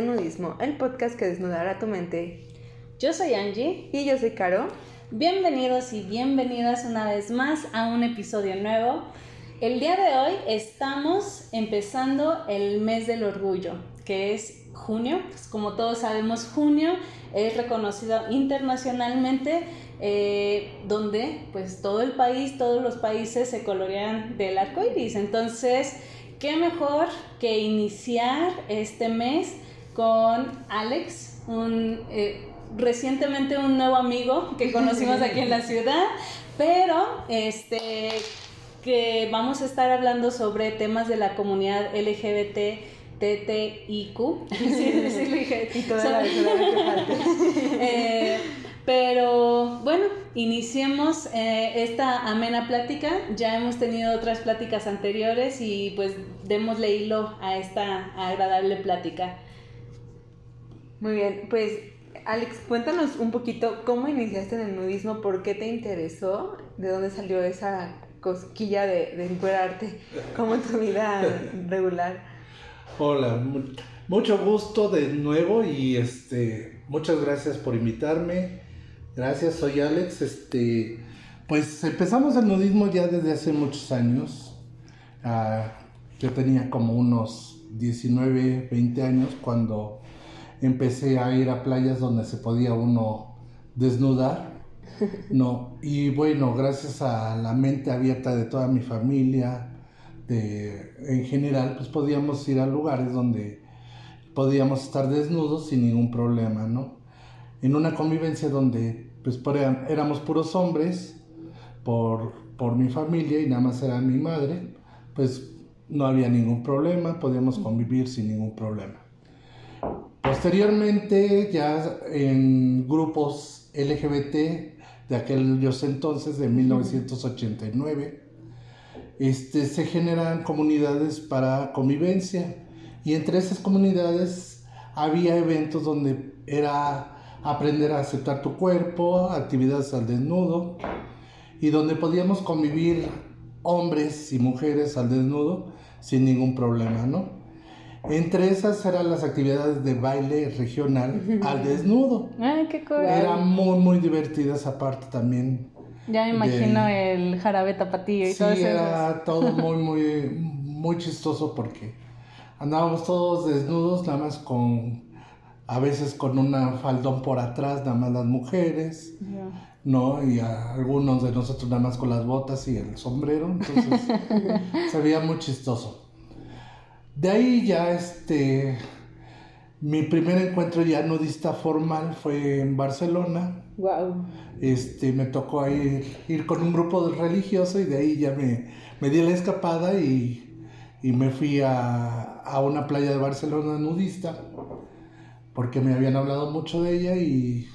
de Nudismo, el podcast que desnudará tu mente. Yo soy Angie. Y yo soy Caro. Bienvenidos y bienvenidas una vez más a un episodio nuevo. El día de hoy estamos empezando el mes del orgullo, que es junio. Pues como todos sabemos, junio es reconocido internacionalmente eh, donde pues todo el país, todos los países se colorean del arco iris. Entonces, qué mejor que iniciar este mes con Alex, un, eh, recientemente un nuevo amigo que conocimos aquí en la ciudad, pero este que vamos a estar hablando sobre temas de la comunidad LGBT. TTIQ, y toda la eh, pero bueno, iniciemos eh, esta amena plática. Ya hemos tenido otras pláticas anteriores y pues démosle hilo a esta agradable plática. Muy bien, pues Alex, cuéntanos un poquito cómo iniciaste en el nudismo, por qué te interesó, de dónde salió esa cosquilla de, de encuerarte, como en tu vida regular. Hola, mucho gusto de nuevo y este muchas gracias por invitarme. Gracias, soy Alex. Este, pues empezamos el nudismo ya desde hace muchos años. Ah, yo tenía como unos 19, 20 años cuando empecé a ir a playas donde se podía uno desnudar. No, y bueno, gracias a la mente abierta de toda mi familia, de, en general, pues podíamos ir a lugares donde podíamos estar desnudos sin ningún problema, ¿no? En una convivencia donde pues éramos puros hombres por, por mi familia y nada más era mi madre, pues no había ningún problema, podíamos convivir sin ningún problema. Posteriormente, ya en grupos LGBT de aquellos entonces, de 1989, este, se generan comunidades para convivencia y entre esas comunidades había eventos donde era aprender a aceptar tu cuerpo, actividades al desnudo, y donde podíamos convivir hombres y mujeres al desnudo sin ningún problema, ¿no? Entre esas eran las actividades de baile regional al desnudo. Ay, qué cool. Era muy, muy divertida esa parte también. Ya me imagino el jarabe tapatío y todo eso. Sí, era todo muy, muy, muy chistoso porque andábamos todos desnudos, nada más con a veces con una faldón por atrás, nada más las mujeres, ¿no? Y algunos de nosotros nada más con las botas y el sombrero, entonces se veía muy chistoso. De ahí ya este, mi primer encuentro ya nudista formal fue en Barcelona. Wow. Este, me tocó ir, ir con un grupo religioso y de ahí ya me, me di la escapada y, y me fui a, a una playa de Barcelona nudista porque me habían hablado mucho de ella y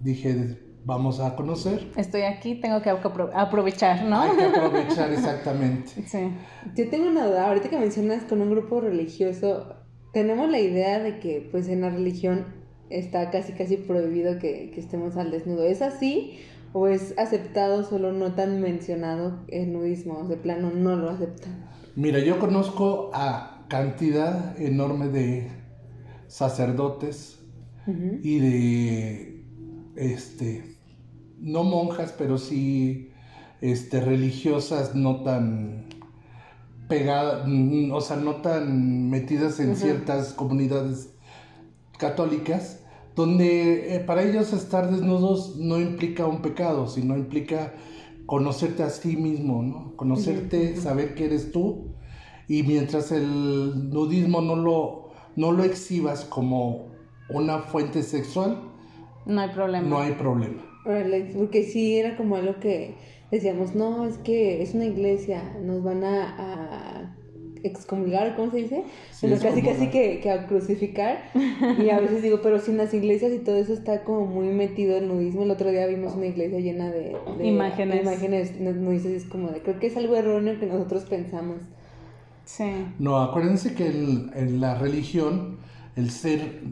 dije, vamos a conocer. Estoy aquí, tengo que aprovechar, ¿no? Hay que aprovechar, exactamente. Sí. Yo tengo una duda, ahorita que mencionas con un grupo religioso, tenemos la idea de que pues en la religión está casi casi prohibido que, que estemos al desnudo. ¿Es así? ¿O es aceptado, solo no tan mencionado el nudismo? De plano no lo aceptan. Mira, yo conozco a cantidad enorme de sacerdotes y de, este, no monjas, pero sí, este, religiosas no tan pegadas, mm, o sea, no tan metidas en ciertas comunidades católicas, donde eh, para ellos estar desnudos no implica un pecado, sino implica conocerte a ti mismo, ¿no? Conocerte, saber que eres tú, y mientras el nudismo no lo no lo exhibas como una fuente sexual, no hay problema. No hay problema. Porque sí era como algo que decíamos, no, es que es una iglesia, nos van a, excomulgar, ¿cómo se dice? casi casi que, que, a crucificar. Y a veces digo, pero sin las iglesias y todo eso está como muy metido el nudismo. El otro día vimos una iglesia llena de, imágenes. imágenes nudistas. Es como de, creo que es algo erróneo que nosotros pensamos. No, acuérdense que en, la religión el ser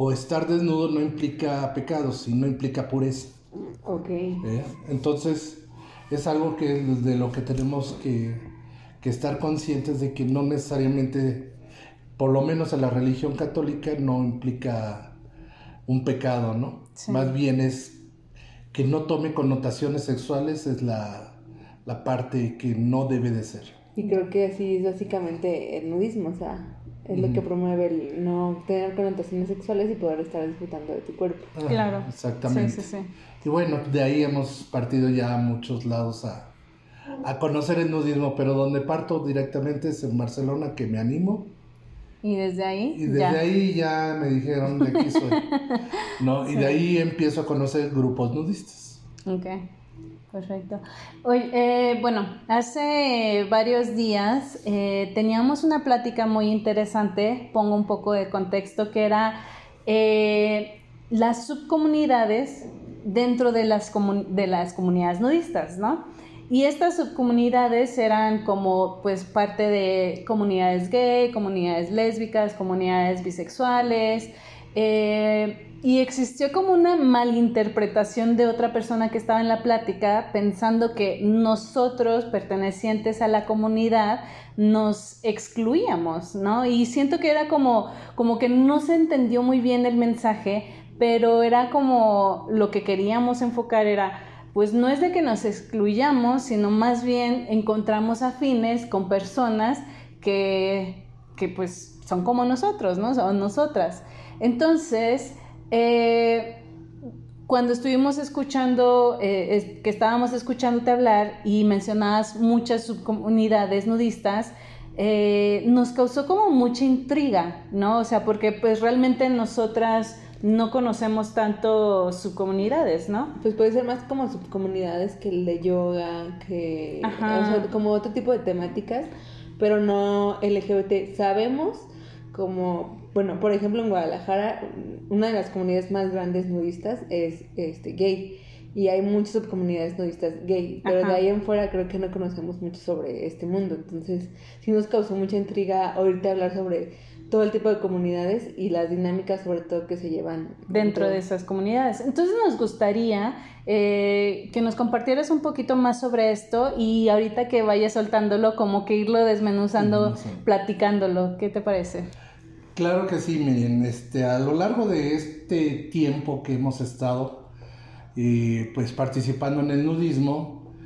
o estar desnudo no implica pecado, sino implica pureza. Ok. ¿Eh? Entonces, es algo que de lo que tenemos que, estar conscientes de que no necesariamente por lo menos en la religión católica, no implica un pecado, ¿no? Más bien es que no tome connotaciones sexuales, es la, la parte que no debe de ser. Y creo que así es básicamente el nudismo, o sea, es lo que promueve el no tener connotaciones sexuales y poder estar disfrutando de tu cuerpo. claro. Exactamente. Sí, sí, sí. Y bueno, de ahí hemos partido ya a muchos lados a, a conocer el nudismo, pero donde parto directamente es en Barcelona, que me animo. Y desde ahí. Y desde ahí ya me dijeron de aquí soy. ¿no? Y de ahí empiezo a conocer grupos nudistas. Ok. Perfecto. Oye, eh, bueno, hace varios días eh, teníamos una plática muy interesante, pongo un poco de contexto, que era eh, las subcomunidades dentro de las, de las comunidades nudistas, ¿no? Y estas subcomunidades eran como pues parte de comunidades gay, comunidades lésbicas, comunidades bisexuales, eh, y existió como una malinterpretación de otra persona que estaba en la plática pensando que nosotros, pertenecientes a la comunidad, nos excluíamos, ¿no? Y siento que era como, como que no se entendió muy bien el mensaje, pero era como lo que queríamos enfocar era, pues no es de que nos excluyamos, sino más bien encontramos afines con personas que, que pues son como nosotros, ¿no? Son nosotras. Entonces, eh, cuando estuvimos escuchando, eh, que estábamos escuchándote hablar y mencionabas muchas subcomunidades nudistas, eh, nos causó como mucha intriga, ¿no? O sea, porque pues realmente nosotras no conocemos tanto subcomunidades, ¿no? Pues puede ser más como subcomunidades que el de yoga, que o sea, como otro tipo de temáticas, pero no LGBT. Sabemos como bueno, por ejemplo, en Guadalajara, una de las comunidades más grandes nudistas es este, gay. Y hay muchas subcomunidades nudistas gay, pero de ahí en fuera creo que no conocemos mucho sobre este mundo. Entonces, sí nos causó mucha intriga oírte hablar sobre todo el tipo de comunidades y las dinámicas sobre todo que se llevan dentro, de esas comunidades. Entonces nos gustaría eh, que nos compartieras un poquito más sobre esto y ahorita que vayas soltándolo, como que irlo desmenuzando, platicándolo. ¿Qué te parece? Claro que sí, miren, este, a lo largo de este tiempo que hemos estado eh, pues participando en el nudismo,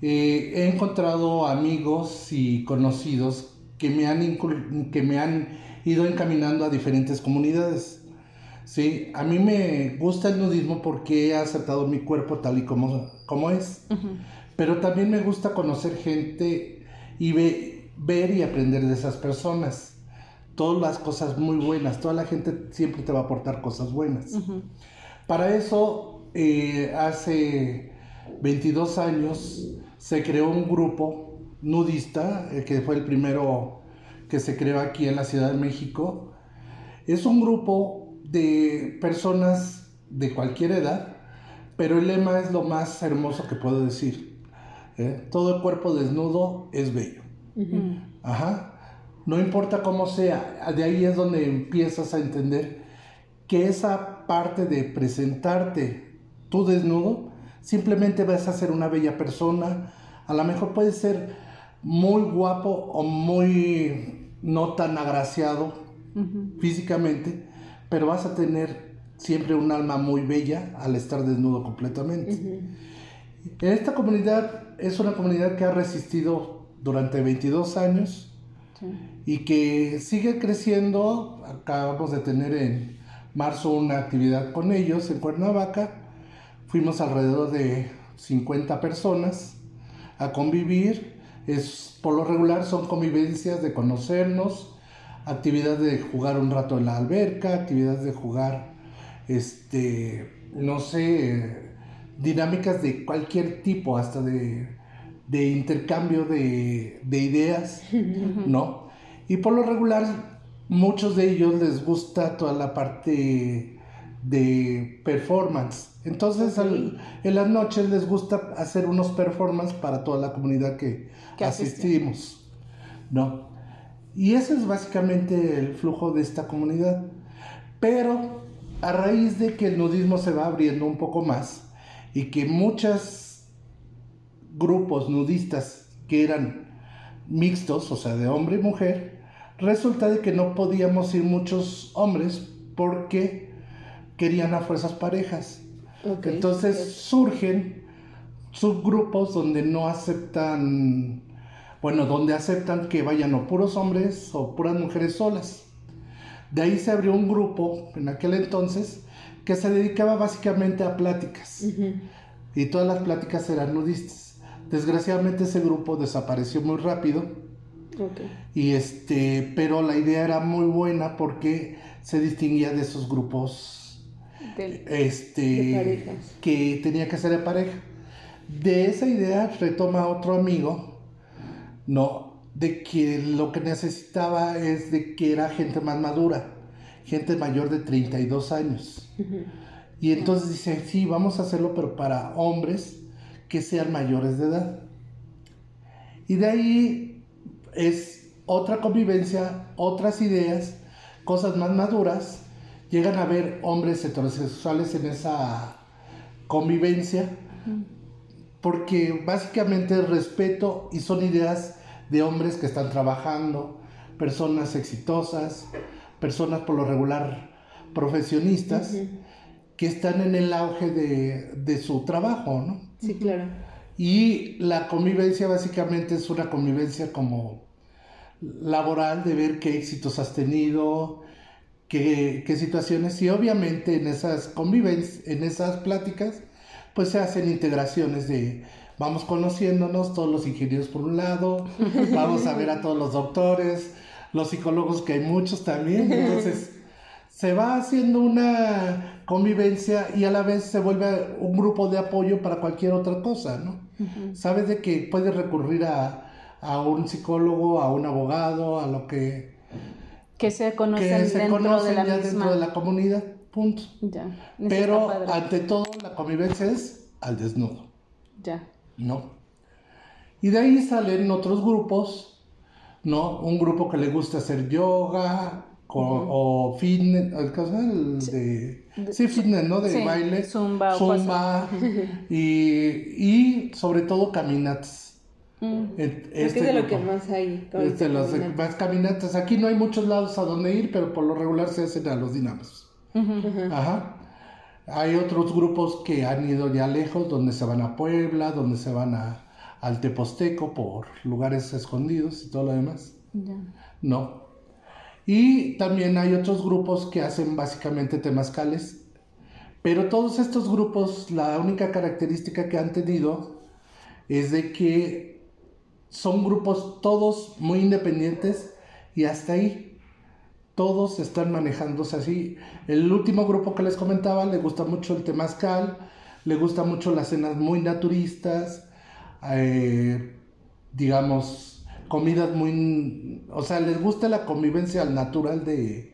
eh, he encontrado amigos y conocidos que me, han que me han ido encaminando a diferentes comunidades. Sí, a mí me gusta el nudismo porque he aceptado mi cuerpo tal y como, como es, pero también me gusta conocer gente y ver y aprender de esas personas todas las cosas muy buenas, toda la gente siempre te va a aportar cosas buenas. Para eso, eh, hace 22 años se creó un grupo nudista, eh, que fue el primero que se creó aquí en la Ciudad de México. Es un grupo de personas de cualquier edad, pero el lema es lo más hermoso que puedo decir. ¿eh? Todo el cuerpo desnudo es bello. Ajá. No importa cómo sea, de ahí es donde empiezas a entender que esa parte de presentarte tú desnudo, simplemente vas a ser una bella persona, a lo mejor puedes ser muy guapo o muy no tan agraciado físicamente, pero vas a tener siempre un alma muy bella al estar desnudo completamente. En esta comunidad es una comunidad que ha resistido durante 22 años y que sigue creciendo. Acabamos de tener en marzo una actividad con ellos en Cuernavaca. Fuimos alrededor de 50 personas a convivir. Es, por lo regular son convivencias de conocernos, actividades de jugar un rato en la alberca, actividades de jugar, este, no sé, dinámicas de cualquier tipo, hasta de de intercambio de, ideas, ¿no? Y por lo regular, muchos de ellos les gusta toda la parte de performance. Entonces, en las noches les gusta hacer unos performances para toda la comunidad que, asistimos, ¿no? Y ese es básicamente el flujo de esta comunidad. Pero a raíz de que el nudismo se va abriendo un poco más y que muchas grupos nudistas que eran mixtos, o sea, de hombre y mujer, resulta de que no podíamos ir muchos hombres porque querían a fuerzas parejas. Entonces surgen subgrupos donde no aceptan, bueno, donde aceptan que vayan o puros hombres o puras mujeres solas. De ahí se abrió un grupo en aquel entonces que se dedicaba básicamente a pláticas y todas las pláticas eran nudistas. Desgraciadamente ese grupo desapareció muy rápido Ok. y este, pero la idea era muy buena porque se distinguía de esos grupos este De que tenía que ser de pareja. De esa idea retoma otro amigo, no, de que lo que necesitaba es de que era gente más madura, gente mayor de 32 años. Y entonces dice, sí, vamos a hacerlo, pero para hombres que sean mayores de edad. Y de ahí es otra convivencia, otras ideas, cosas más maduras. Llegan a ver hombres heterosexuales en esa convivencia, porque básicamente respeto y son ideas de hombres que están trabajando, personas exitosas, personas por lo regular profesionistas. Que están en el auge de, de su trabajo, ¿no? Sí, claro. Y la convivencia básicamente es una convivencia como laboral de ver qué éxitos has tenido, qué, qué situaciones y obviamente en esas convivencias, en esas pláticas, pues se hacen integraciones de vamos conociéndonos, todos los ingenieros por un lado, vamos a ver a todos los doctores, los psicólogos que hay muchos también, entonces se va haciendo una convivencia y a la vez se vuelve un grupo de apoyo para cualquier otra cosa, ¿no? Sabes de que puedes recurrir a, a un psicólogo, a un abogado, a lo que, que se conocen que se dentro conocen de la ya misma. dentro de la comunidad, punto. Ya. Pero padre. ante todo la convivencia es al desnudo, Ya. ¿no? Y de ahí salen otros grupos, ¿no? Un grupo que le gusta hacer yoga o fitness, el caso de, sí, fitness, ¿no? De Sí, baile, zumba zumba y, y sobre todo caminatas. Mm. Que este es de lo que más hay. Es de los más caminatas. Aquí no hay muchos lados a donde ir, pero por lo regular se hacen a los dinamos. Ajá. Hay otros grupos que han ido ya lejos, donde se van a Puebla, donde se van a, al Teposteco por lugares escondidos y todo lo demás. Ya. No. Y también hay otros grupos que hacen básicamente temazcales. Pero todos estos grupos, la única característica que han tenido es de que son grupos todos muy independientes y hasta ahí todos están manejándose así. El último grupo que les comentaba le gusta mucho el temazcal, le gusta mucho las cenas muy naturistas, eh, digamos, comidas muy... O sea, les gusta la convivencia al natural de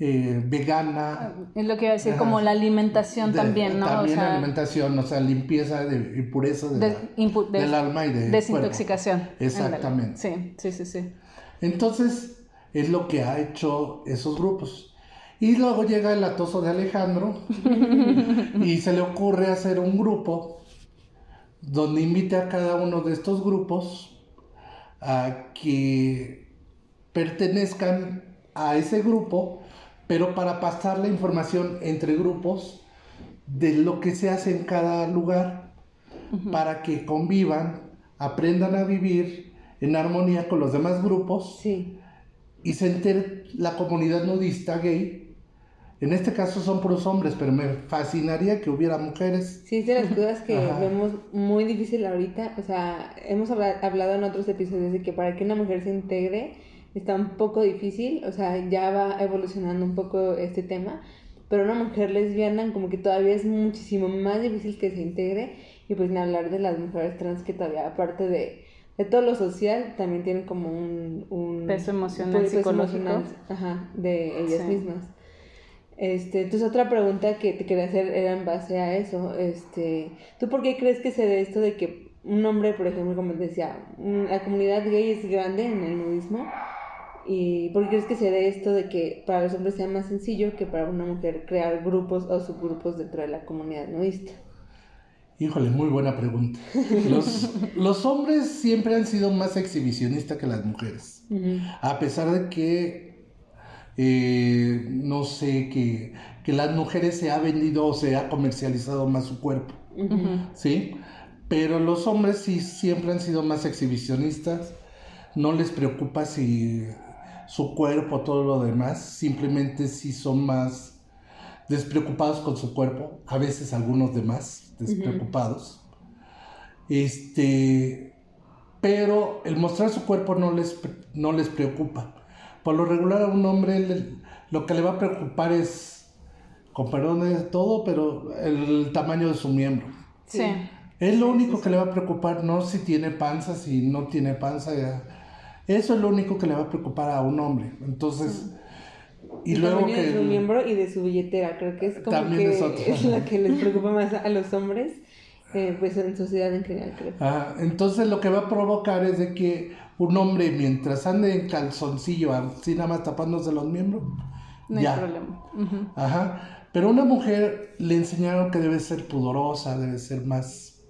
eh, vegana. Es lo que iba a decir, como la alimentación de- también, ¿no? También o sea, alimentación, o sea, limpieza de, y pureza de la- del alma y del desintoxicación. cuerpo. Exactamente. Sí, sí, sí, sí. Entonces, es lo que ha hecho esos grupos. Y luego llega el atoso de Alejandro y se le ocurre hacer un grupo donde invite a cada uno de estos grupos a que pertenezcan a ese grupo, pero para pasar la información entre grupos de lo que se hace en cada lugar, para que convivan, aprendan a vivir en armonía con los demás grupos Sí. y se entere la comunidad nudista gay. En este caso son puros hombres, pero me fascinaría que hubiera mujeres. Sí, es de las cosas que vemos muy difícil ahorita. O sea, hemos habla- hablado en otros episodios de que para que una mujer se integre está un poco difícil. O sea, ya va evolucionando un poco este tema. Pero una mujer lesbiana como que todavía es muchísimo más difícil que se integre. Y pues ni hablar de las mujeres trans que todavía aparte de, de todo lo social también tienen como un... un Peso emocional, un peso psicológico. emocional, ajá, de ellas Sí. mismas. Este, entonces otra pregunta que te quería hacer era en base a eso, este, ¿tú por qué crees que se dé esto de que un hombre, por ejemplo, como te decía, la comunidad gay es grande en el nudismo? ¿Y por qué crees que se dé esto de que para los hombres sea más sencillo que para una mujer crear grupos o subgrupos dentro de la comunidad nudista? Híjole, muy buena pregunta. Los, los hombres siempre han sido más exhibicionistas que las mujeres. A pesar de que, eh, no sé, que, que las mujeres se ha vendido o se ha comercializado más su cuerpo. ¿sí? Pero los hombres sí siempre han sido más exhibicionistas. No les preocupa si su cuerpo, todo lo demás. Simplemente sí son más despreocupados con su cuerpo. A veces algunos demás despreocupados. Este, pero el mostrar su cuerpo no les, no les preocupa. Por lo regular a un hombre le- lo que le va a preocupar es, con perdón de todo, pero el tamaño de su miembro. Sí. Es lo único que le va a preocupar, no si tiene panza, si no tiene panza. ya. Eso es lo único que le va a preocupar a un hombre. Entonces, y El luego tamaño que... de su miembro y de su billetera, creo que es como También que es otro. es la que les preocupa más a los hombres, eh, pues en sociedad en general, creo. Ah, entonces lo que va a provocar es de que un hombre mientras ande en calzoncillo, así nada más tapándose los miembros, No ya. hay problema. Ajá. Pero a una mujer le enseñaron que debe ser pudorosa, debe ser más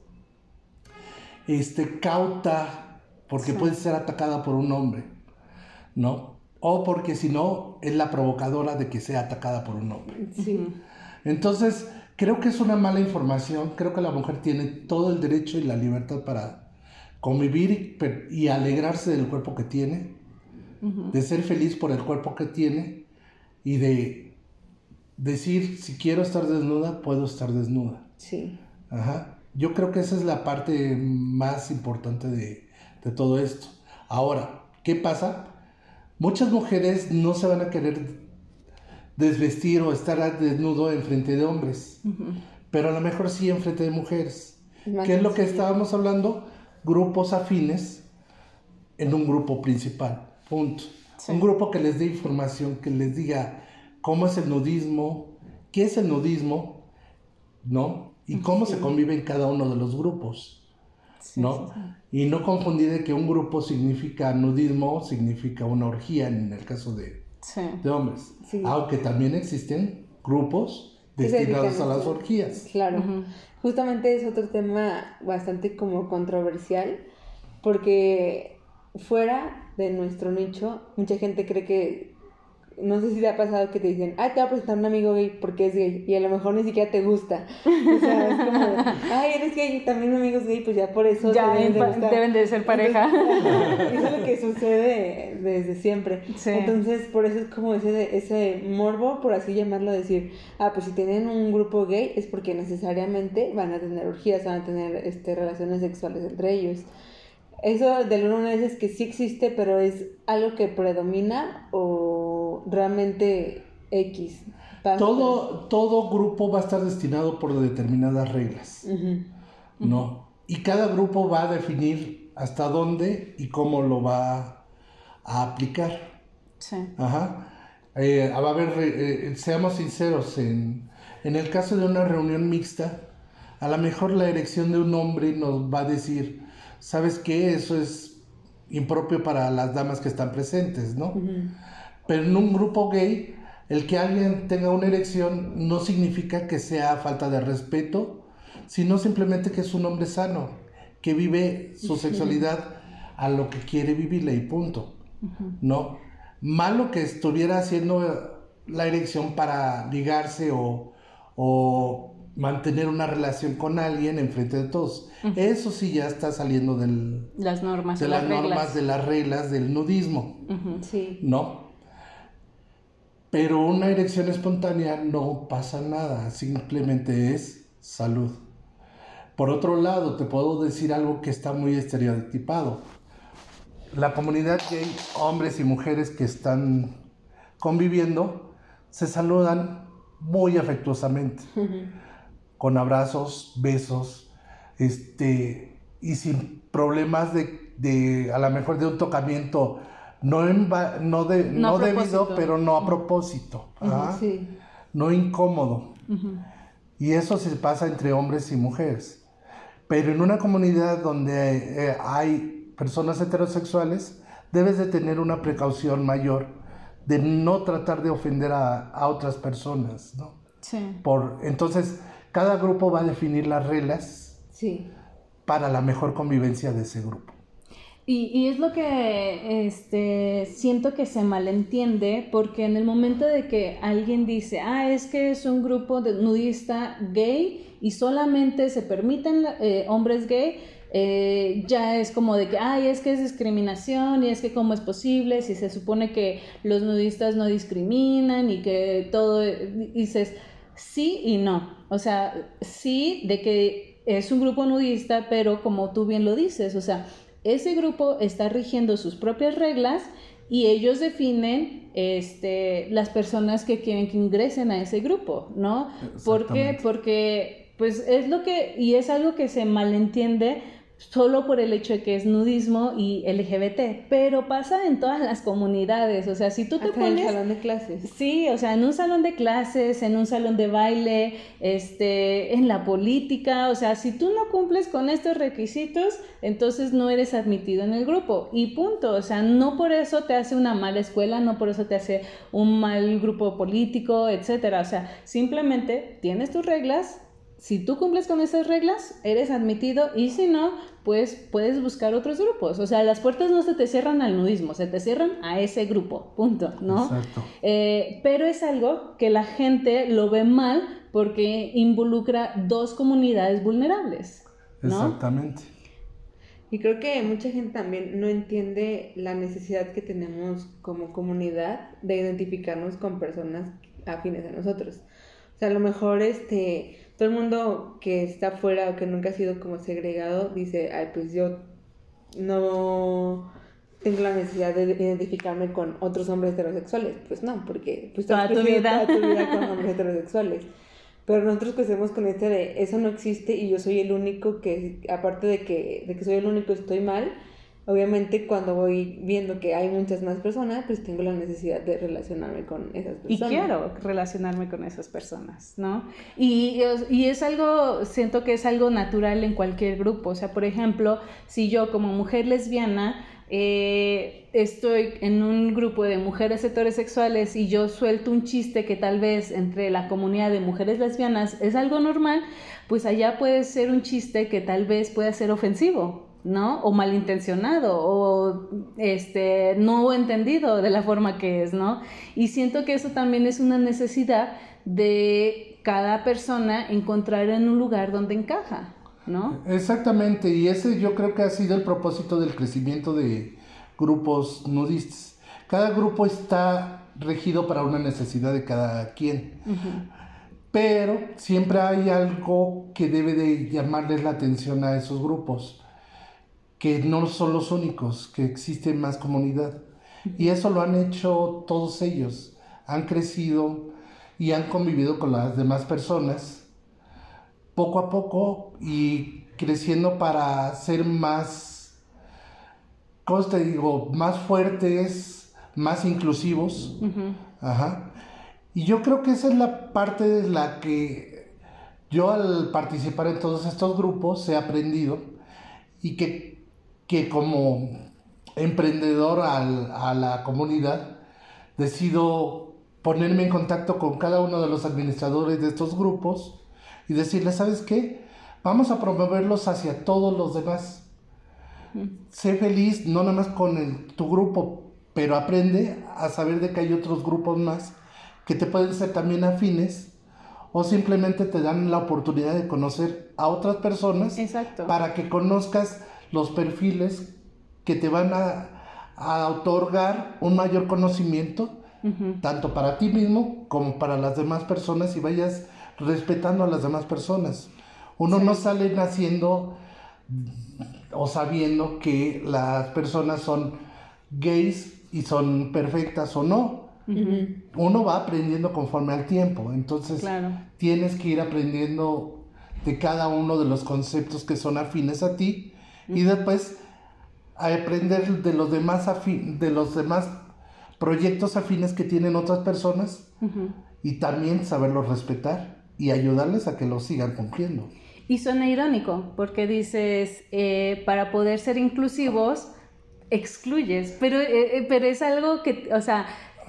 este, cauta, porque Sí. puede ser atacada por un hombre, ¿no? O porque si no, es la provocadora de que sea atacada por un hombre. Sí. Entonces, creo que es una mala información. Creo que la mujer tiene todo el derecho y la libertad para convivir y, y alegrarse del cuerpo que tiene, de ser feliz por el cuerpo que tiene y de decir, si quiero estar desnuda, puedo estar desnuda. Sí. Ajá. Yo creo que esa es la parte más importante de, de todo esto. Ahora, ¿qué pasa? Muchas mujeres no se van a querer desvestir o estar desnudo en frente de hombres, pero a lo mejor sí en frente de mujeres. ¿Qué es lo que estábamos hablando? Grupos afines en un grupo principal. Punto. Sí. Un grupo que les dé información, que les diga cómo es el nudismo, qué es el nudismo, ¿no? Y cómo se convive en cada uno de los grupos, Sí, ¿no? Y no confundir de que un grupo significa nudismo, significa una orgía en el caso de, de hombres. Aunque también existen grupos destinados a a las orgías. Claro. Justamente es otro tema bastante como controversial, porque fuera de nuestro nicho, mucha gente cree que, no sé si te ha pasado que te dicen, ah, te voy a presentar un amigo gay porque es gay, y a lo mejor ni siquiera te gusta. O sea, es como, ay, eres gay, y también mi amigo es gay, pues ya por eso Ya deben de en pa- gustar". deben de ser pareja. Entonces, eso es lo que sucede desde siempre. Sí. Entonces, por eso es como ese, ese morbo, por así llamarlo, decir, ah, pues si tienen un grupo gay es porque necesariamente van a tener orgías, van a tener este, relaciones sexuales entre ellos. Eso de alguna vez es que sí existe, pero es algo que predomina o realmente X. Todo, todo grupo va a estar destinado por determinadas reglas. ¿no? Y cada grupo va a definir hasta dónde y cómo lo va a aplicar. Sí. Ajá. Eh, va a haber, eh, eh, seamos sinceros, en, en el caso de una reunión mixta, a lo mejor la erección de un hombre nos va a decir, ¿sabes qué? Eso es impropio para las damas que están presentes, ¿no? Ujú. Pero en un grupo gay, el que alguien tenga una erección no significa que sea falta de respeto, sino simplemente que es un hombre sano, que vive su sexualidad a lo que quiere vivirla y punto. ¿No? Malo que estuviera haciendo la erección para ligarse o, o mantener una relación con alguien enfrente de todos. Eso sí ya está saliendo del, Las normas, de las, las reglas. normas, de las reglas del nudismo. Sí. ¿no? Pero una erección espontánea no pasa nada, simplemente es salud. Por otro lado, te puedo decir algo que está muy estereotipado. La comunidad gay, hombres y mujeres que están conviviendo, se saludan muy afectuosamente, con abrazos, besos, este, y sin problemas de, de a lo mejor de un tocamiento no, en va- no, de, No debido, pero no a propósito, Sí. no incómodo. Y eso se pasa entre hombres y mujeres. Pero en una comunidad donde eh, hay personas heterosexuales, debes de tener una precaución mayor de no tratar de ofender a, a otras personas, ¿no? Sí. Por, entonces, cada grupo va a definir las reglas Sí. Para la mejor convivencia de ese grupo. Y, es lo que este, siento que se malentiende, porque en el momento de que alguien dice, ah, es que es un grupo nudista gay y solamente se permiten eh, hombres gay, eh, ya es como de que, ay, es que es discriminación y es que cómo es posible si se supone que los nudistas no discriminan y que todo, dices, sí y no. O sea, sí de que es un grupo nudista, pero como tú bien lo dices, o sea, ese grupo está rigiendo sus propias reglas y ellos definen este, las personas que quieren que ingresen a ese grupo, ¿no? ¿Por qué? Porque pues es lo que, y es algo que se malentiende solo por el hecho de que es nudismo y LGBT, pero pasa en todas las comunidades, o sea, si tú te pones... en un salón de clases. Sí, o sea, en un salón de clases, en un salón de baile, este, en la política, o sea, si tú no cumples con estos requisitos, entonces no eres admitido en el grupo y punto, o sea, no por eso te hace una mala escuela, no por eso te hace un mal grupo político, etcétera, o sea, simplemente tienes tus reglas, si tú cumples con esas reglas, eres admitido y si no, pues puedes buscar otros grupos. O sea, las puertas no se te cierran al nudismo, se te cierran a ese grupo, punto, ¿no? Exacto. Eh, pero es algo que la gente lo ve mal porque involucra dos comunidades vulnerables. ¿no? Exactamente. Y creo que mucha gente también no entiende la necesidad que tenemos como comunidad de identificarnos con personas afines a nosotros. O sea, a lo mejor este todo el mundo que está fuera o que nunca ha sido como segregado dice, ay, pues yo no tengo la necesidad de identificarme con otros hombres heterosexuales. Pues no, porque pues toda tu vida. Toda tu vida con hombres heterosexuales. Pero nosotros crecemos con este de eso no existe y yo soy el único que, aparte de que, de que soy el único, estoy mal obviamente cuando voy viendo que hay muchas más personas, pues tengo la necesidad de relacionarme con esas personas. Y quiero relacionarme con esas personas, ¿no? Y, y, es algo, siento que es algo natural en cualquier grupo. O sea, por ejemplo, si yo como mujer lesbiana eh, estoy en un grupo de mujeres heterosexuales y yo suelto un chiste que tal vez entre la comunidad de mujeres lesbianas es algo normal, pues allá puede ser un chiste que tal vez pueda ser ofensivo, ¿no? O malintencionado o este no entendido de la forma que es, ¿no? Y siento que eso también es una necesidad de cada persona encontrar en un lugar donde encaja, ¿no? Exactamente, y ese yo creo que ha sido el propósito del crecimiento de grupos nudistas. Cada grupo está regido para una necesidad de cada quien. Pero siempre hay algo que debe de llamarles la atención a esos grupos que no son los únicos, que existe más comunidad. Y eso lo han hecho todos ellos. Han crecido y han convivido con las demás personas poco a poco y creciendo para ser más, ¿cómo te digo? Más fuertes, más inclusivos. Ajá. Y yo creo que esa es la parte de la que yo al participar en todos estos grupos he aprendido y que que como emprendedor a la comunidad decido ponerme en contacto con cada uno de los administradores de estos grupos y decirles, ¿sabes qué? Vamos a promoverlos hacia todos los demás. Sé feliz, no nada más con tu grupo, pero aprende a saber de que hay otros grupos más que te pueden ser también afines o simplemente te dan la oportunidad de conocer a otras personas para que conozcas los perfiles que te van a, otorgar un mayor conocimiento, tanto para ti mismo como para las demás personas y vayas respetando a las demás personas. Uno no sale naciendo o sabiendo que las personas son gays y son perfectas o no. Uno va aprendiendo conforme al tiempo, entonces tienes que ir aprendiendo de cada uno de los conceptos que son afines a ti y después a aprender de los demás de los demás proyectos afines que tienen otras personas y también saberlos respetar y ayudarles a que los sigan cumpliendo. Y suena irónico, porque dices, eh, para poder ser inclusivos, excluyes, pero, eh, eh, pero es algo que, o sea,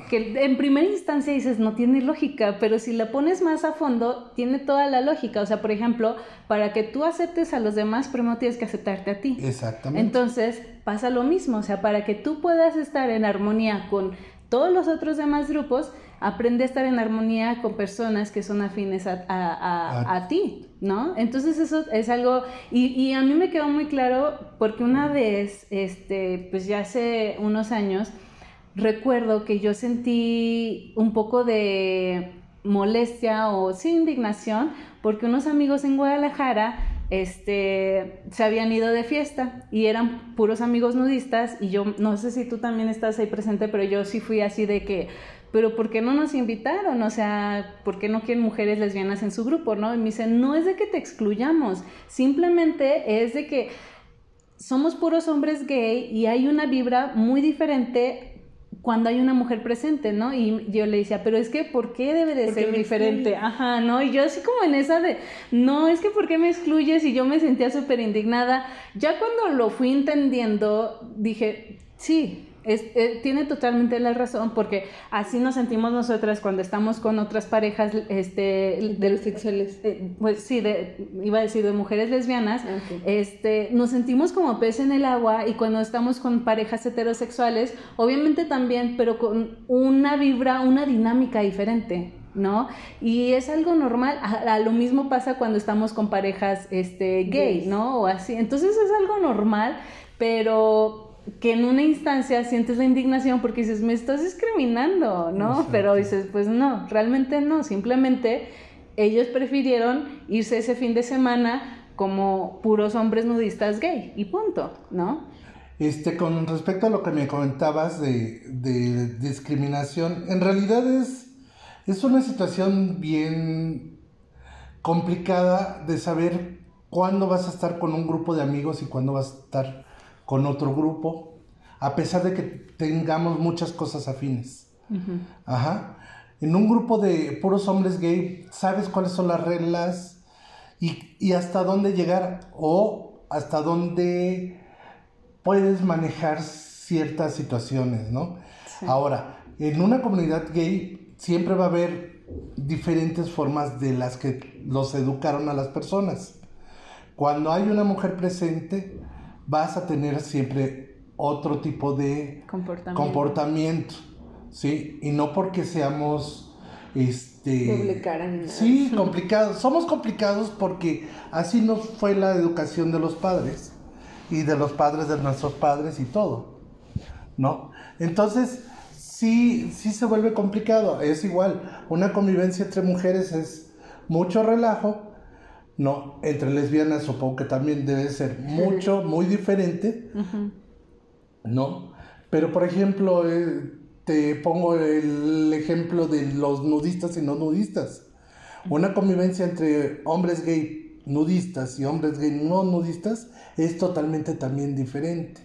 que en primera instancia dices no tiene lógica, pero si la pones más a fondo, tiene toda la lógica. O sea, por ejemplo, para que tú aceptes a los demás, primero tienes que aceptarte a ti. Exactamente. Entonces pasa lo mismo, o sea, para que tú puedas estar en armonía con todos los otros demás grupos, aprende a estar en armonía con personas que son afines a, a, a, ti, ¿no? Entonces eso es algo, y, y, a mí me quedó muy claro porque una vez, este, pues ya hace unos años, recuerdo que yo sentí un poco de molestia o sin indignación porque unos amigos en Guadalajara este, se habían ido de fiesta y eran puros amigos nudistas y yo no sé si tú también estás ahí presente, pero yo sí fui así de que, pero ¿por qué no nos invitaron? O sea, ¿por qué no quieren mujeres lesbianas en su grupo? ¿no? Y me dicen, no es de que te excluyamos, simplemente es de que somos puros hombres gay y hay una vibra muy diferente cuando hay una mujer presente, ¿no? Y yo le decía, pero es que, ¿por qué debe de ser diferente? Ajá, ¿no? Y yo así como en esa de, no, es que, ¿por qué me excluyes? Y yo me sentía súper indignada. Ya cuando lo fui entendiendo, dije, sí, eh, tiene totalmente la razón porque así nos sentimos nosotras cuando estamos con otras parejas este de los sexuales eh, pues sí de, iba a decir de mujeres lesbianas ah, este nos sentimos como pez en el agua y cuando estamos con parejas heterosexuales obviamente también pero con una vibra una dinámica diferente ¿no? Y es algo normal, a, lo mismo pasa cuando estamos con parejas este, gay, ¿no? O así, entonces es algo normal, pero que en una instancia sientes la indignación porque dices, me estás discriminando, ¿no? Pero dices, pues no, realmente no, simplemente ellos prefirieron irse ese fin de semana como puros hombres nudistas gay y punto, ¿no? Este, con respecto a lo que me comentabas de, de discriminación, en realidad es, es una situación bien complicada de saber cuándo vas a estar con un grupo de amigos y cuándo vas a estar con otro grupo, a pesar de que tengamos muchas cosas afines. Ajá. En un grupo de puros hombres gay, sabes cuáles son las reglas y, hasta dónde llegar o hasta dónde puedes manejar ciertas situaciones, ¿no? Ahora, en una comunidad gay siempre va a haber diferentes formas de las que los educaron a las personas. Cuando hay una mujer presente, vas a tener siempre otro tipo de comportamiento, ¿sí? Y no porque seamos, este... Sí, complicados. Somos complicados porque así nos fue la educación de los padres y de los padres de nuestros padres y todo, ¿no? Entonces, sí, sí se vuelve complicado. Es igual, una convivencia entre mujeres es mucho relajo, no, entre lesbianas supongo que también debe ser mucho, muy diferente, ¿no? Pero por ejemplo, eh, te pongo el ejemplo de los nudistas y no nudistas. Una convivencia entre hombres gay nudistas y hombres gay no nudistas es totalmente también diferente,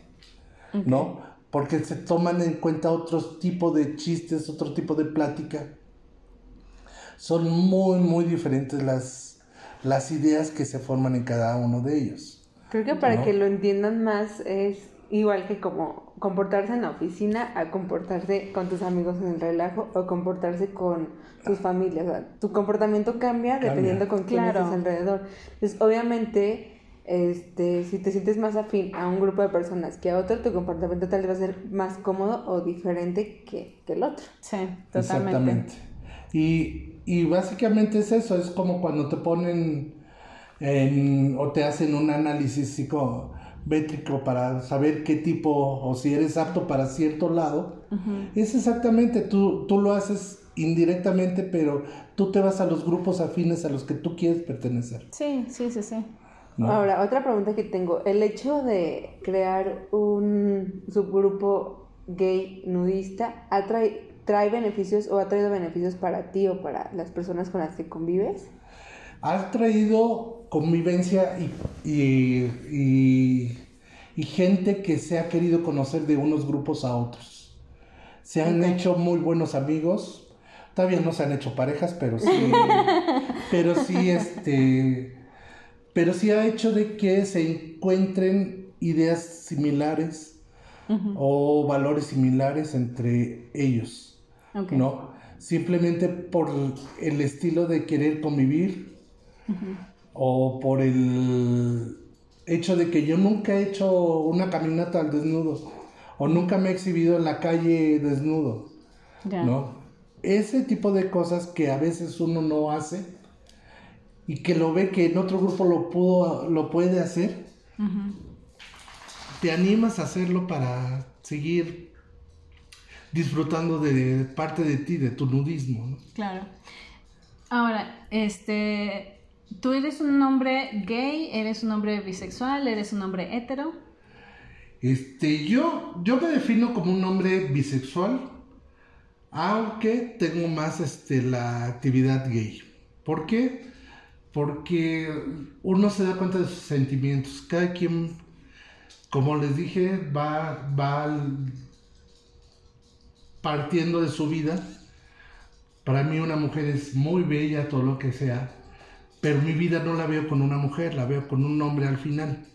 ¿no? Porque se toman en cuenta otros tipos de chistes, otro tipo de plática. Son muy, muy diferentes las las ideas que se forman en cada uno de ellos. Creo que para que lo entiendan más es igual que como comportarse en la oficina a comportarse con tus amigos en el relajo o comportarse con tus familias. O sea, tu comportamiento cambia, dependiendo con quién estás alrededor. Entonces, obviamente, este, si te sientes más afín a un grupo de personas que a otro, tu comportamiento tal vez va a ser más cómodo o diferente que, que el otro. Sí, totalmente. Exactamente. Y y básicamente es eso, es como cuando te ponen en, o te hacen un análisis psicométrico para saber qué tipo o si eres apto para cierto lado. Es exactamente, tú, tú lo haces indirectamente, pero tú te vas a los grupos afines a los que tú quieres pertenecer. Sí, sí, sí, sí. Ahora, otra pregunta que tengo. El hecho de crear un subgrupo gay nudista atrae trae beneficios o ha traído beneficios para ti o para las personas con las que convives? Ha traído convivencia y, y, gente que se ha querido conocer de unos grupos a otros. Se han hecho muy buenos amigos. Todavía no se han hecho parejas, pero sí. pero sí, este. Pero sí ha hecho de que se encuentren ideas similares o valores similares entre ellos. ¿No? Simplemente por el estilo de querer convivir o por el hecho de que yo nunca he hecho una caminata al desnudo o nunca me he exhibido en la calle desnudo. ¿no? Ese tipo de cosas que a veces uno no hace y que lo ve que en otro grupo lo pudo lo puede hacer, te animas a hacerlo para seguir disfrutando de parte de ti, de tu nudismo. ¿no? Claro. Ahora, este, ¿tú eres un hombre gay? ¿Eres un hombre bisexual? ¿Eres un hombre hetero? Este, yo, yo me defino como un hombre bisexual, aunque tengo más este, la actividad gay. ¿Por qué? Porque uno se da cuenta de sus sentimientos. Cada quien, como les dije, va, va al- partiendo de su vida. Para mí una mujer es muy bella, todo lo que sea, pero mi vida no la veo con una mujer, la veo con un hombre al final.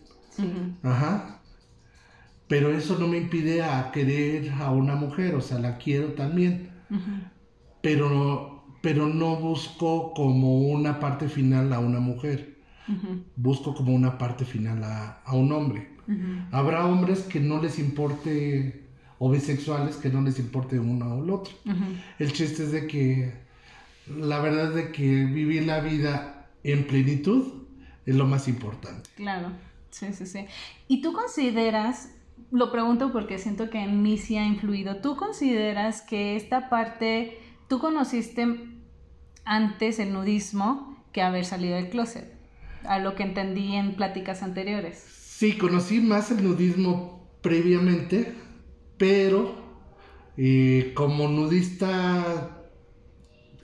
Ajá. Pero eso no me impide a querer a una mujer, o sea, la quiero también. Pero, pero no busco como una parte final a una mujer. Busco como una parte final a, a un hombre. Habrá hombres que no les importe, o bisexuales que no les importe uno o el otro. El chiste es de que, la verdad es de que vivir la vida en plenitud es lo más importante. Claro, sí, sí, sí. ¿Y tú consideras, lo pregunto porque siento que en mí sí ha influido, ¿tú consideras que esta parte, tú conociste antes el nudismo que haber salido del closet? A lo que entendí en pláticas anteriores. Sí, conocí más el nudismo previamente, pero eh, como nudista,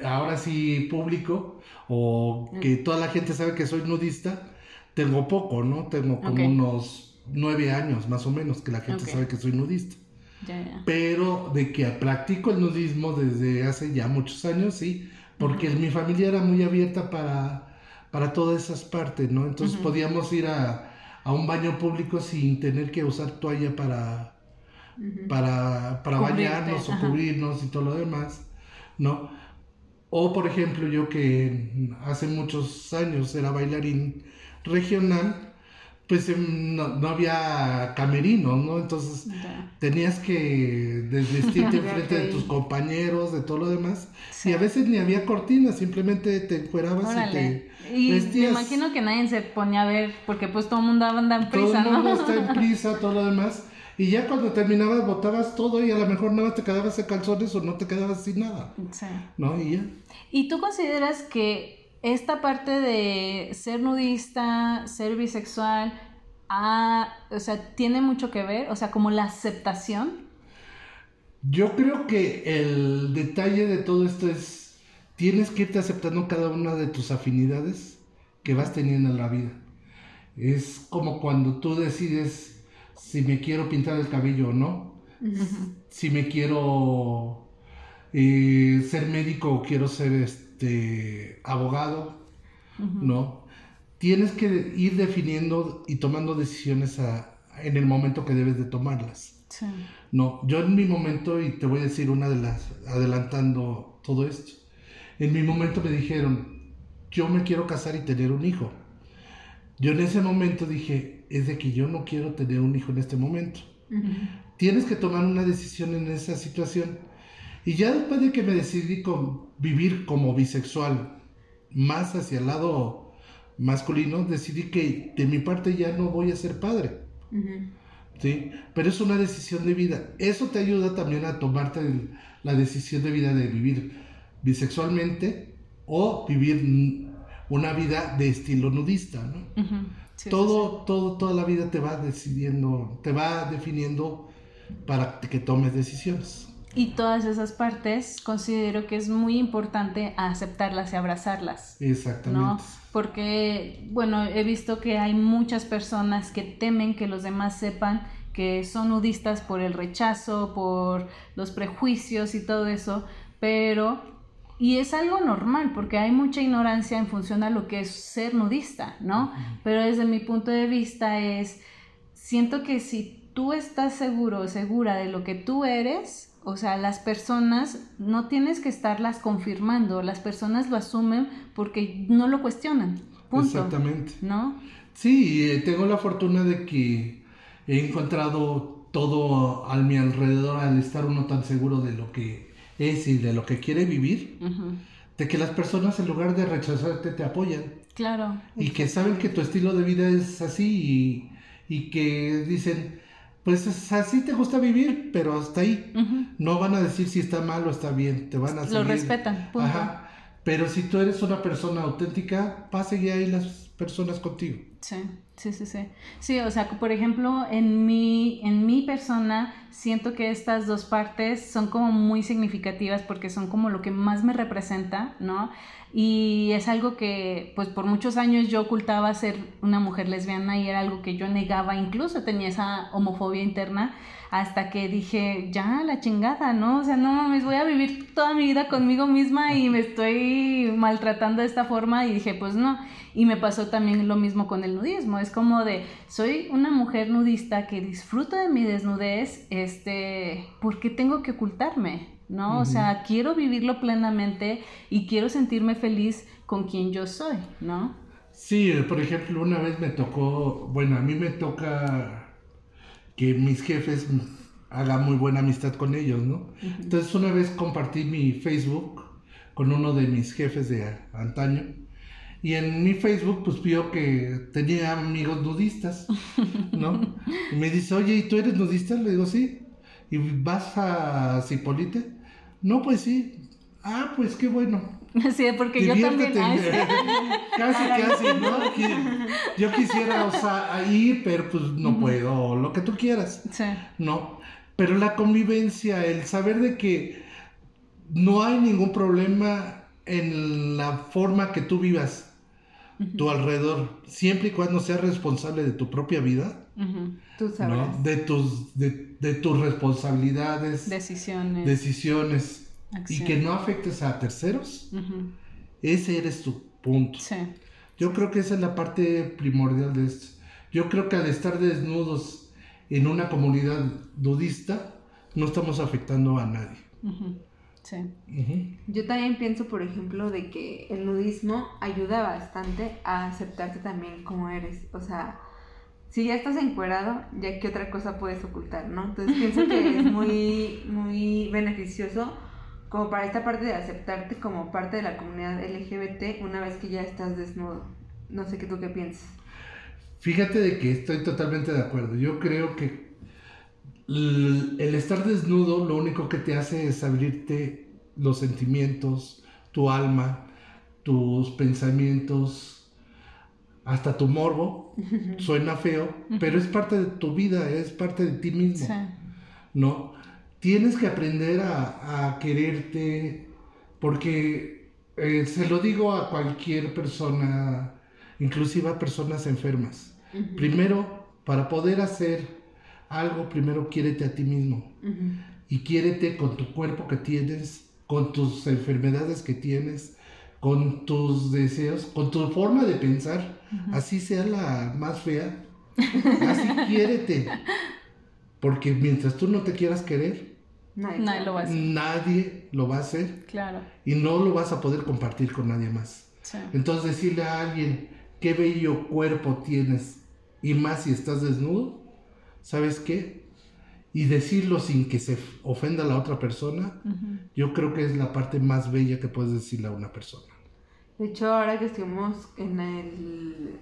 ahora sí público, o que toda la gente sabe que soy nudista, tengo poco, ¿no? Tengo como unos nueve años más o menos que la gente sabe que soy nudista. Ya, ya. Pero de que practico el nudismo desde hace ya muchos años, sí, porque mi familia era muy abierta para, para todas esas partes, ¿no? Entonces podíamos ir a, a un baño público sin tener que usar toalla para, para, para bañarnos o ajá. cubrirnos y todo lo demás, ¿no? O por ejemplo, yo que hace muchos años era bailarín regional, pues em, no, no había camerinos, ¿no? Entonces tenías que desvestirte Ya, enfrente de tus compañeros, de todo lo demás. Sí. Y a veces ni había cortinas, simplemente te encuerabas y te Y me vestías. imagino que nadie se ponía a ver, porque pues todo el mundo anda en todo prisa, el mundo ¿no? está en prisa, todo lo demás. Y ya cuando terminabas botabas todo y a lo mejor nada más te quedabas en calzones o no te quedabas sin nada, Sí. ¿no? Y ya. ¿Y tú consideras que esta parte de ser nudista, ser bisexual, ah, o sea, tiene mucho que ver? O sea, como la aceptación. Yo creo que el detalle de todo esto es, tienes que irte aceptando cada una de tus afinidades que vas teniendo en la vida. Es como cuando tú decides si me quiero pintar el cabello o no, si me quiero eh, ser médico o quiero ser este abogado, ¿no? Tienes que ir definiendo y tomando decisiones a- en el momento que debes de tomarlas. Sí. No, yo en mi momento, y te voy a decir una de las, adelantando todo esto, en mi momento me dijeron, yo me quiero casar y tener un hijo. Yo en ese momento dije, es de que yo no quiero tener un hijo en este momento. Tienes que tomar una decisión en esa situación. Y ya después de que me decidí con vivir como bisexual, más hacia el lado masculino, decidí que de mi parte ya no voy a ser padre. ¿sí? Pero es una decisión de vida. Eso te ayuda también a tomarte el- la decisión de vida de vivir bisexualmente o vivir una vida de estilo nudista, ¿no? Sí, todo, todo, toda la vida te va decidiendo, te va definiendo para que tomes decisiones. Y todas esas partes considero que es muy importante aceptarlas y abrazarlas. Exactamente. ¿no? Porque, bueno, he visto que hay muchas personas que temen que los demás sepan que son nudistas por el rechazo, por los prejuicios y todo eso, pero, y es algo normal, porque hay mucha ignorancia en función a lo que es ser nudista, ¿no? Pero desde mi punto de vista es, siento que si tú estás seguro o segura de lo que tú eres, O sea, las personas no tienes que estarlas confirmando, las personas lo asumen porque no lo cuestionan. Punto. Exactamente. ¿No? Sí, eh, tengo la fortuna de que he encontrado todo a mi alrededor al estar uno tan seguro de lo que es y de lo que quiere vivir, de que las personas en lugar de rechazarte te apoyan Claro. y que saben que tu estilo de vida es así y, y que dicen, pues es así te gusta vivir, pero hasta ahí. No van a decir si está mal o está bien, te van a Lo seguir. respetan, punto. Ajá. Pero si tú eres una persona auténtica, va a seguir ahí las personas contigo. Sí, sí, sí, sí. Sí, o sea, por ejemplo, en mi, en mi persona siento que estas dos partes son como muy significativas porque son como lo que más me representa, ¿no? Y es algo que, pues por muchos años yo ocultaba ser una mujer lesbiana y era algo que yo negaba, incluso tenía esa homofobia interna, hasta que dije, ya, la chingada, ¿no? O sea, no mames, voy a vivir toda mi vida conmigo misma y me estoy maltratando de esta forma y dije, pues no. Y me pasó también lo mismo con el nudismo, es como de, soy una mujer nudista que disfruto de mi desnudez, este, ¿por qué tengo que ocultarme? ¿No? O sea, quiero vivirlo plenamente y quiero sentirme feliz con quien yo soy, ¿no? Sí, eh, por ejemplo, una vez me tocó, bueno, a mí me toca que mis jefes hagan muy buena amistad con ellos, ¿no? Entonces una vez compartí mi Facebook con uno de mis jefes de antaño y en mi Facebook pues vio que tenía amigos nudistas, ¿no? Y me dice, oye, ¿y tú eres nudista? Le digo, sí. ¿Y vas a Cipolite? No, pues sí. Ah, pues qué bueno. Sí, porque yo también... Casi, casi, ¿no? Yo quisiera, o sea, ir, pero pues no puedo, o lo que tú quieras, sí, ¿no? Pero la convivencia, el saber de que no hay ningún problema en la forma que tú vivas tu alrededor, siempre y cuando seas responsable de tu propia vida. Tú sabrás. ¿no? De tus, de, de tus responsabilidades, decisiones, decisiones, y que no afectes a terceros, ese eres tu punto. Sí, Yo creo que esa es la parte primordial de esto. Yo creo que al estar desnudos en una comunidad nudista, no estamos afectando a nadie. Sí. Yo también pienso, por ejemplo, de que el nudismo ayuda bastante a aceptarte también como eres. O sea, si ya estás encuerado, ya qué otra cosa puedes ocultar, ¿no? Entonces pienso que es muy, muy beneficioso como para esta parte de aceptarte como parte de la comunidad LGBT una vez que ya estás desnudo. No sé qué tú qué piensas. Fíjate de que estoy totalmente de acuerdo. Yo creo que el estar desnudo lo único que te hace es abrirte los sentimientos, tu alma, tus pensamientos, hasta tu morbo. Suena feo, pero es parte de tu vida, es parte de ti mismo. sí, ¿no? Tienes que aprender a, a quererte, porque eh, se lo digo a cualquier persona, inclusive a personas enfermas. Primero, para poder hacer algo, primero quiérete a ti mismo Ujú. y quiérete con tu cuerpo que tienes, con tus enfermedades que tienes, con tus deseos, con tu forma de pensar, así sea la más fea, así quiérete. Porque mientras tú no te quieras querer, Nadie, Nadie lo va a hacer. nadie lo va a hacer claro, y no lo vas a poder compartir con nadie más. sí, Entonces decirle a alguien, qué bello cuerpo tienes, y más si estás desnudo, ¿sabes qué? Y decirlo sin que se ofenda a la otra persona, yo creo que es la parte más bella que puedes decirle a una persona. De hecho, ahora que estuvimos en el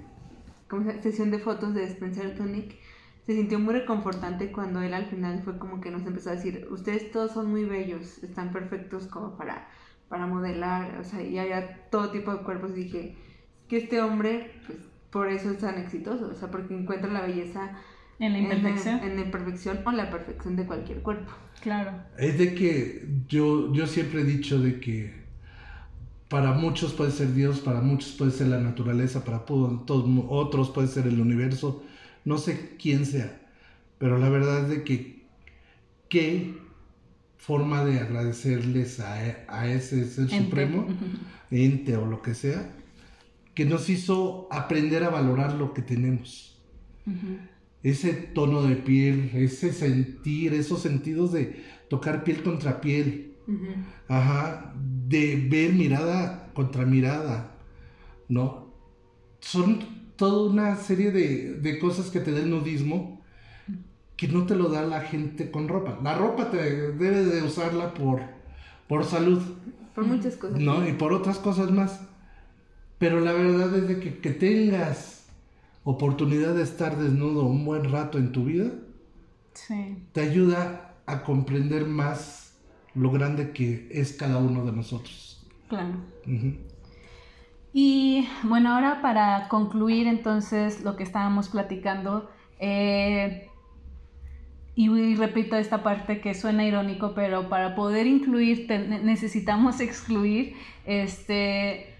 sesión de fotos de Spencer Tunic, se sintió muy reconfortante cuando él al final fue como que nos empezó a decir, ustedes todos son muy bellos, están perfectos como para, para modelar, o sea, y había todo tipo de cuerpos y dije, que este hombre, pues por eso es tan exitoso, o sea, porque encuentra la belleza En la imperfección, en la imperfección o la perfección de cualquier cuerpo. claro, Es de que yo, yo siempre he dicho de que para muchos puede ser Dios, para muchos puede ser la naturaleza, para todos, otros puede ser el universo, no sé quién sea, pero la verdad es de que qué forma de agradecerles a, a ese ser Ente. supremo, ente o lo que sea, que nos hizo aprender a valorar lo que tenemos Ujú. Ese tono de piel, ese sentir, esos sentidos de tocar piel contra piel, ajá, de ver mirada contra mirada, ¿no? Son toda una serie de, de cosas que te da el nudismo que no te lo da la gente con ropa. La ropa te debe de usarla por, por salud. Por muchas cosas. No, y por otras cosas más. Pero la verdad es de que, que tengas oportunidad de estar desnudo un buen rato en tu vida, Sí. te ayuda a comprender más lo grande que es cada uno de nosotros. Claro. Y bueno, ahora para concluir entonces lo que estábamos platicando, eh, y, repito esta parte que suena irónico, pero para poder incluir necesitamos excluir, este,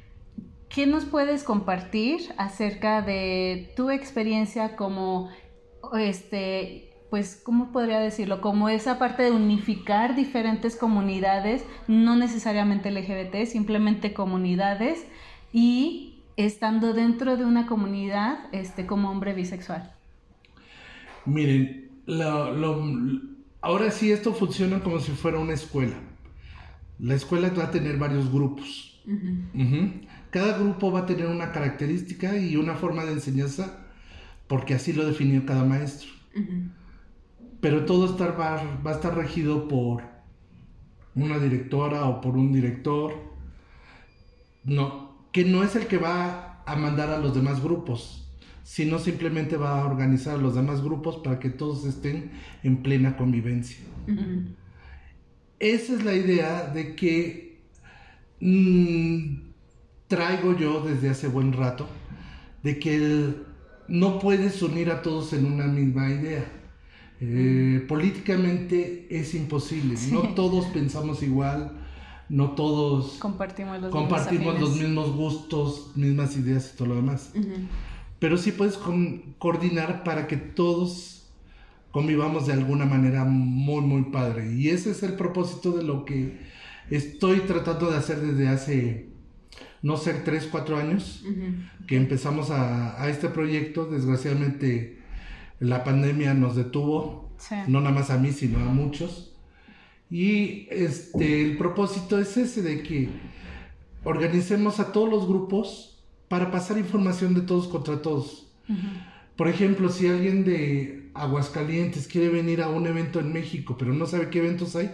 ¿qué nos puedes compartir acerca de tu experiencia como, este, pues, ¿cómo podría decirlo? Como esa parte de unificar diferentes comunidades, no necesariamente LGBT, simplemente comunidades, y estando dentro de una comunidad este, como hombre bisexual. Miren, lo- lo- ahora sí esto funciona como si fuera una escuela. La escuela va a tener varios grupos. Ujú. Cada grupo va a tener una característica y una forma de enseñanza porque así lo definió cada maestro. Pero todo estar, va, va a estar regido por una directora o por un director. No, que no es el que va a mandar a los demás grupos, sino simplemente va a organizar a los demás grupos para que todos estén en plena convivencia. Esa es la idea de que mm, traigo yo desde hace buen rato, de que el- no puedes unir a todos en una misma idea. Eh, políticamente es imposible, no todos pensamos igual, no todos Compartimos los compartimos mismos los afines. mismos gustos, mismas ideas y todo lo demás. Pero sí puedes coordinar para que todos convivamos de alguna manera muy, muy padre. Y ese es el propósito de lo que estoy tratando de hacer desde hace, no sé, 3, 4 años, que empezamos a, a este proyecto. Desgraciadamente la pandemia nos detuvo, Sí. no nada más a mí, sino a muchos. Y este, el propósito es ese de que organicemos a todos los grupos para pasar información de todos contra todos. Por ejemplo, si alguien de Aguascalientes quiere venir a un evento en México, pero no sabe qué eventos hay,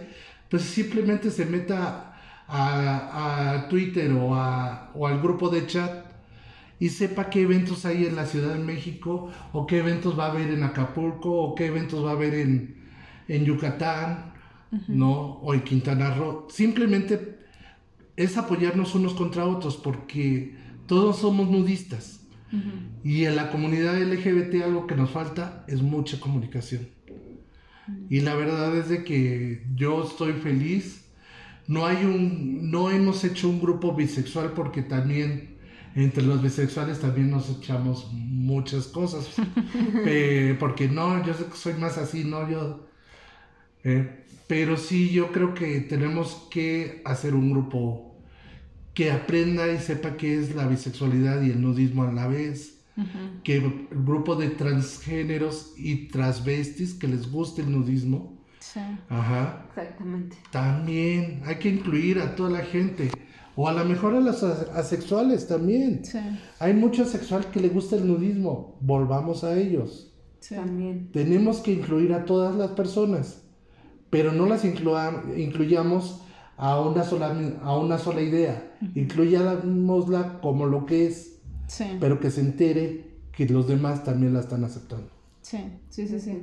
pues simplemente se meta a, a Twitter o, a- o al grupo de chat y sepa qué eventos hay en la Ciudad de México, o qué eventos va a haber en Acapulco, o qué eventos va a haber en, en Yucatán, ¿no? O en Quintana Roo. Simplemente es apoyarnos unos contra otros, porque todos somos nudistas. Y en la comunidad LGBT algo que nos falta es mucha comunicación. Y la verdad es de que yo estoy feliz. No hay un, no hemos hecho un grupo bisexual porque también entre los bisexuales también nos echamos muchas cosas. Pe- porque no, yo soy más así, no, yo. eh, pero sí, yo creo que tenemos que hacer un grupo que aprenda y sepa qué es la bisexualidad y el nudismo a la vez. Que el grupo de transgéneros y transvestis que les guste el nudismo. Sí. Ajá. Exactamente. También hay que incluir a toda la gente. O a lo mejor a los as- asexuales también. Sí. Hay mucho asexual que le gusta el nudismo. Volvamos a ellos. Sí. También. Tenemos que incluir a todas las personas. Pero no las inclua- incluyamos a una sola, a una sola idea. Incluyámosla como lo que es. Sí. Pero que se entere que los demás también la están aceptando. Sí, sí, sí, sí.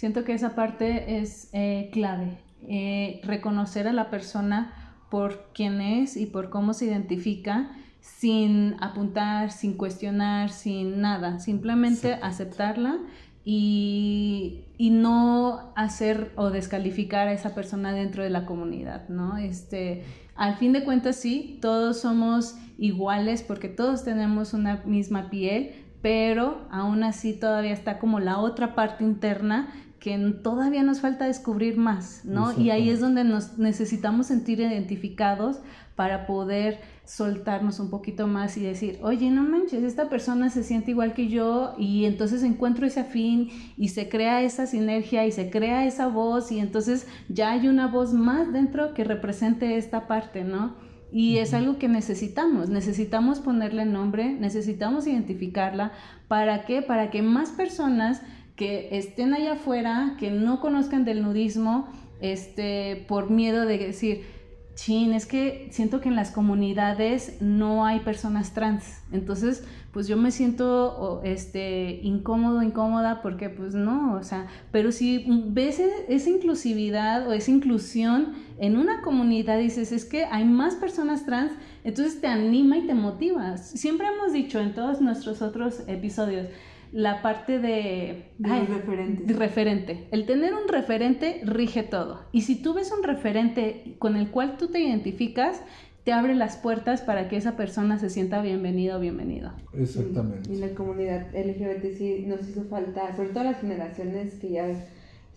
Siento que esa parte es eh, clave. Eh, reconocer a la persona por quién es y por cómo se identifica sin apuntar, sin cuestionar, sin nada. Simplemente aceptarla y, y no hacer o descalificar a esa persona dentro de la comunidad, ¿no? Este, al fin de cuentas, sí, todos somos iguales porque todos tenemos una misma piel, pero aún así todavía está como la otra parte interna que todavía nos falta descubrir más, ¿no? Y ahí es donde nos necesitamos sentir identificados para poder soltarnos un poquito más y decir, oye, no manches, esta persona se siente igual que yo y entonces encuentro ese afín y se crea esa sinergia y se crea esa voz y entonces ya hay una voz más dentro que represente esta parte, ¿no? Y es algo que necesitamos, necesitamos ponerle nombre, necesitamos identificarla. ¿Para qué? Para que más personas que estén allá afuera, que no conozcan del nudismo, este, por miedo de decir, chin, es que siento que en las comunidades no hay personas trans. Entonces, pues yo me siento este, incómodo, incómoda, porque pues no, o sea, pero si ves e, esa inclusividad o esa inclusión en una comunidad, dices, es que hay más personas trans, entonces te anima y te motiva. Siempre hemos dicho en todos nuestros otros episodios, la parte de, de referente. El tener un referente rige todo. Y si tú ves un referente con el cual tú te identificas, te abre las puertas para que esa persona se sienta bienvenido o bienvenido. Exactamente. Y la comunidad LGBT sí nos hizo falta, sobre todo las generaciones que ya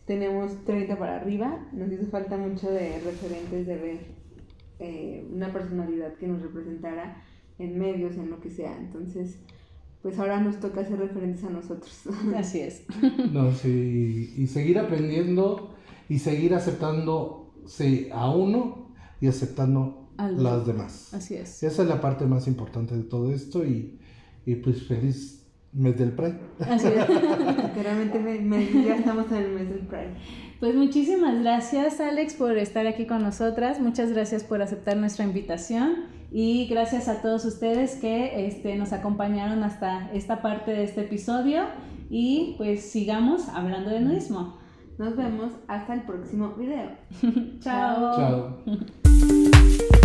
tenemos 30 para arriba, nos hizo falta mucho de referentes, de ver eh, una personalidad que nos representara en medios, en lo que sea. Entonces, pues ahora nos toca hacer referentes a nosotros. Así es. No, sí, y seguir aprendiendo y seguir aceptándose a uno y aceptando a las demás. Así es. Esa es la parte más importante de todo esto y, y pues feliz mes del Pride. Así es. Realmente ya estamos en el mes del Pride. Pues muchísimas gracias Alex por estar aquí con nosotras, muchas gracias por aceptar nuestra invitación y gracias a todos ustedes que este, nos acompañaron hasta esta parte de este episodio y pues sigamos hablando de nudismo. Nos vemos hasta el próximo video. Chao. Chao.